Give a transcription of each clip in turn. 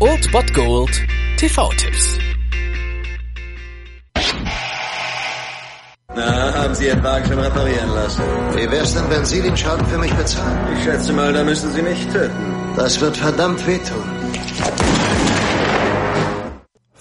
Old Bot Gold TV-Tipps. Na, haben Sie Ihren Wagen schon reparieren lassen? Wie wär's denn, wenn Sie den Schaden für mich bezahlen? Ich schätze mal, da müssen Sie mich töten. Das wird verdammt wehtun.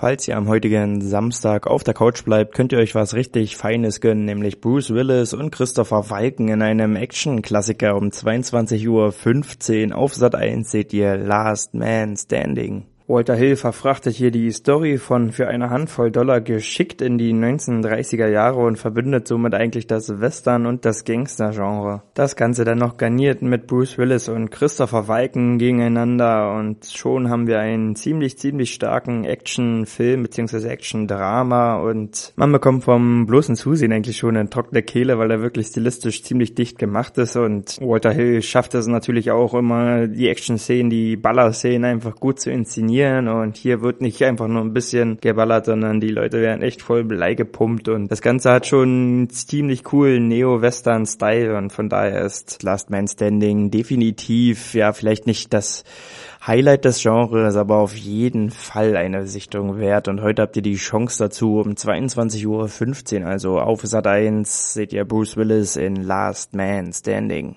Falls ihr am heutigen Samstag auf der Couch bleibt, könnt ihr euch was richtig Feines gönnen, nämlich Bruce Willis und Christopher Walken in einem Action-Klassiker um 22.15 Uhr auf Sat 1 seht ihr Last Man Standing. Walter Hill verfrachtet hier die Story von für eine Handvoll Dollar geschickt in die 1930er Jahre und verbindet somit eigentlich das Western und das Gangster-Genre. Das Ganze dann noch garniert mit Bruce Willis und Christopher Walken gegeneinander und schon haben wir einen ziemlich, ziemlich starken Action-Film bzw. Action-Drama und man bekommt vom bloßen Zusehen eigentlich schon eine trockene Kehle, weil er wirklich stilistisch ziemlich dicht gemacht ist und Walter Hill schafft es natürlich auch immer, die Action-Szenen, die Baller-Szenen einfach gut zu inszenieren trainieren und hier wird nicht einfach nur ein bisschen geballert, sondern die Leute werden echt voll Blei gepumpt und das Ganze hat schon ziemlich coolen Neo-Western-Style und von daher ist Last Man Standing definitiv, ja, vielleicht nicht das Highlight des Genres, aber auf jeden Fall eine Sichtung wert. Und heute habt ihr die Chance dazu um 22.15 Uhr, also auf Sat 1 seht ihr Bruce Willis in Last Man Standing.